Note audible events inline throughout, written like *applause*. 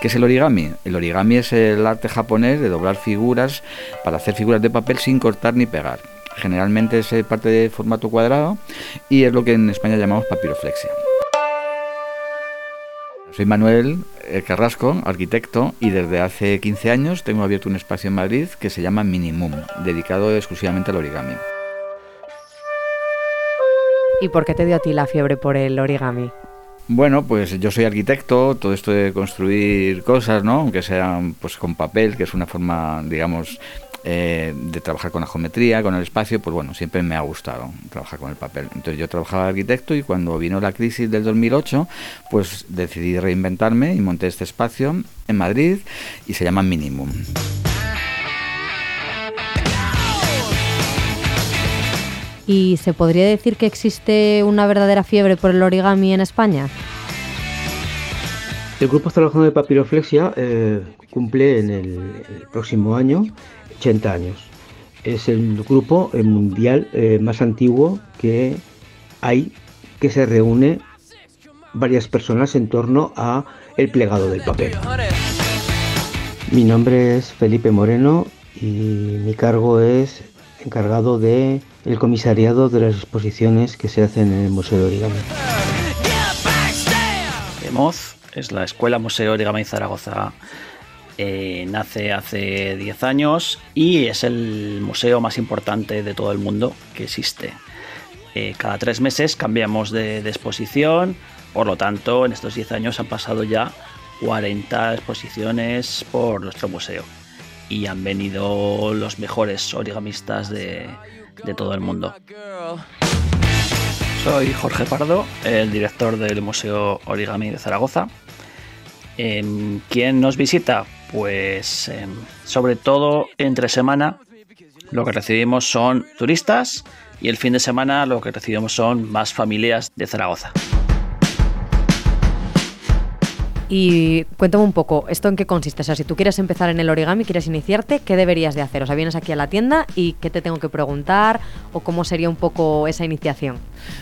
¿Qué es el origami? El origami es el arte japonés de doblar figuras para hacer figuras de papel sin cortar ni pegar. Generalmente es parte de formato cuadrado y es lo que en España llamamos papiroflexia. Soy Manuel eh, Carrasco, arquitecto, y desde hace 15 años tengo abierto un espacio en Madrid que se llama Minimum, dedicado exclusivamente al origami. ¿Y por qué te dio a ti la fiebre por el origami? Bueno, pues yo soy arquitecto, todo esto de construir cosas, ¿no? Aunque sean pues con papel, que es una forma, digamos, eh, de trabajar con la geometría, con el espacio, pues bueno, siempre me ha gustado trabajar con el papel. Entonces yo trabajaba de arquitecto y cuando vino la crisis del 2008, pues decidí reinventarme y monté este espacio en Madrid y se llama Minimum. ¿Y se podría decir que existe una verdadera fiebre por el origami en España? El grupo trabajando de papiroflexia eh, cumple en el próximo año 80 años. Es el grupo mundial eh, más antiguo que hay que se reúne varias personas en torno a el plegado del papel. Mi nombre es Felipe Moreno y mi cargo es encargado de el comisariado de las exposiciones que se hacen en el Museo de Origami. EMOZ es la Escuela Museo Origami Zaragoza eh, nace hace 10 años y es el museo más importante de todo el mundo que existe. Eh, cada tres meses cambiamos de, exposición, por lo tanto en estos 10 años han pasado ya 40 exposiciones por nuestro museo y han venido los mejores origamistas de, todo el mundo. Soy Jorge Pardo, el director del Museo Origami de Zaragoza. Em, ¿Quién nos visita? pues em, sobre todo entre semana lo que recibimos son turistas y el fin de semana lo que recibimos son más familias de Zaragoza. Y cuéntame un poco, ¿esto en qué consiste? O sea, si tú quieres empezar en el origami, quieres iniciarte, ¿qué deberías de hacer? O sea, vienes aquí a la tienda y ¿qué te tengo que preguntar? ¿O cómo sería un poco esa iniciación?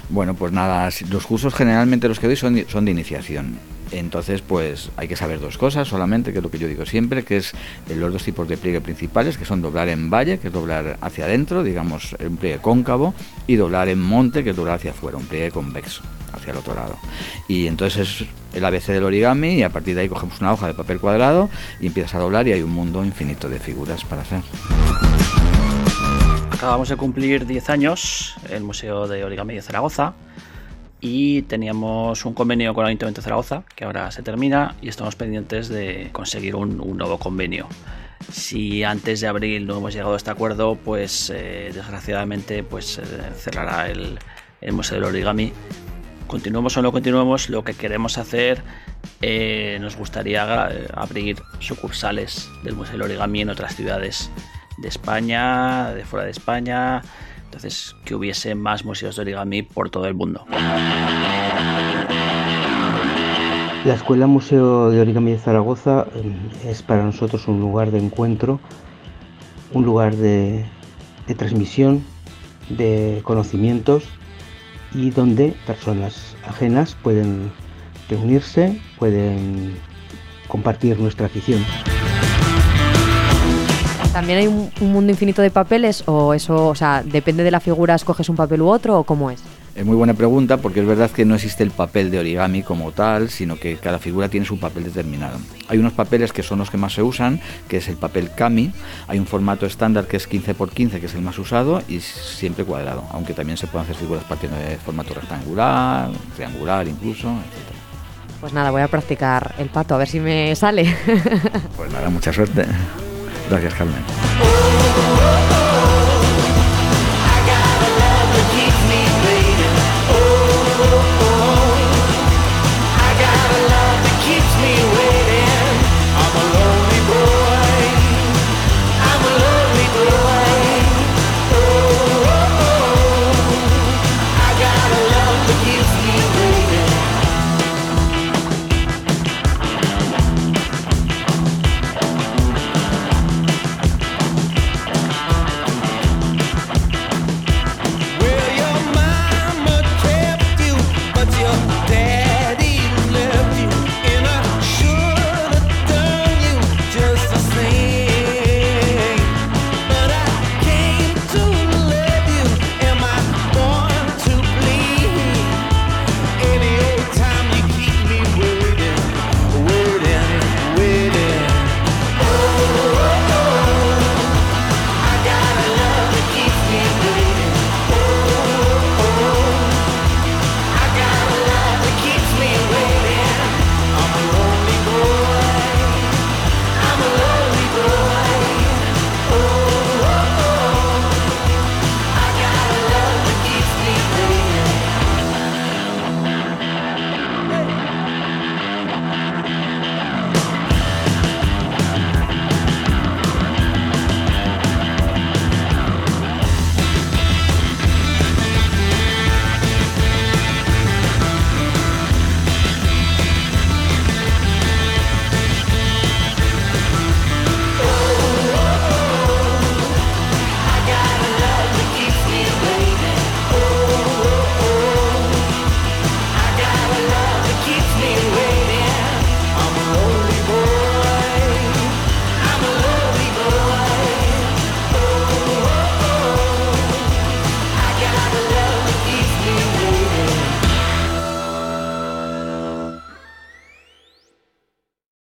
Bueno, pues nada, los cursos generalmente los que doy son, de iniciación. Entonces, pues hay que saber dos cosas solamente, que es lo que yo digo siempre, que es los dos tipos de pliegue principales, que son doblar en valle, que es doblar hacia adentro, digamos, un pliegue cóncavo, y doblar en monte, que es doblar hacia afuera, un pliegue convexo, hacia el otro lado. Y entonces es el ABC del origami, y a partir de ahí cogemos una hoja de papel cuadrado y empiezas a doblar y hay un mundo infinito de figuras para hacer. Acabamos de cumplir 10 años el Museo de Origami de Zaragoza y teníamos un convenio con el Ayuntamiento de Zaragoza que ahora se termina y estamos pendientes de conseguir un, nuevo convenio. Si antes de abril no hemos llegado a este acuerdo, pues eh, desgraciadamente pues, eh, cerrará el, Museo del Origami. Continuemos o no continuemos, lo que queremos hacer, eh, nos gustaría abrir sucursales del Museo del Origami en otras ciudades de España, de fuera de España, entonces que hubiese más museos de origami por todo el mundo. La Escuela Museo de Origami de Zaragoza eh, es para nosotros un lugar de encuentro, un lugar de, transmisión de conocimientos y donde personas ajenas pueden reunirse, pueden compartir nuestra afición. ¿También hay un, mundo infinito de papeles o eso, o sea, depende de la figura, escoges un papel u otro o cómo es? Es muy buena pregunta porque es verdad que no existe el papel de origami como tal, sino que cada figura tiene su papel determinado. Hay unos papeles que son los que más se usan, que es el papel kami, hay un formato estándar que es 15 x 15 que es el más usado y siempre cuadrado, aunque también se pueden hacer figuras partiendo de formato rectangular, triangular incluso, etc. Pues nada, voy a practicar el pato, a ver si me sale. *laughs* Pues nada, mucha suerte. Gracias, Carmen.